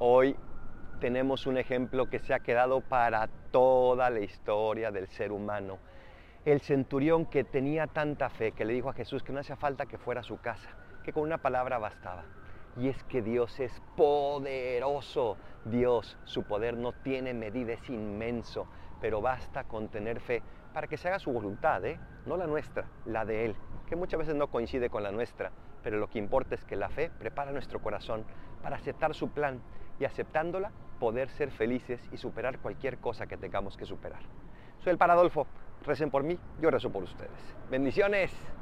Hoy tenemos un ejemplo que se ha quedado para toda la historia del ser humano. El centurión que tenía tanta fe, que le dijo a Jesús que no hacía falta que fuera a su casa, que con una palabra bastaba. Y es que Dios es poderoso. Dios, su poder no tiene medida, es inmenso, pero basta con tener fe para que se haga su voluntad, ¿eh? no la nuestra, la de Él, que muchas veces no coincide con la nuestra, pero lo que importa es que la fe prepara nuestro corazón para aceptar su plan y aceptándola poder ser felices y superar cualquier cosa que tengamos que superar. Soy el Paradolfo, recen por mí, yo rezo por ustedes. Bendiciones.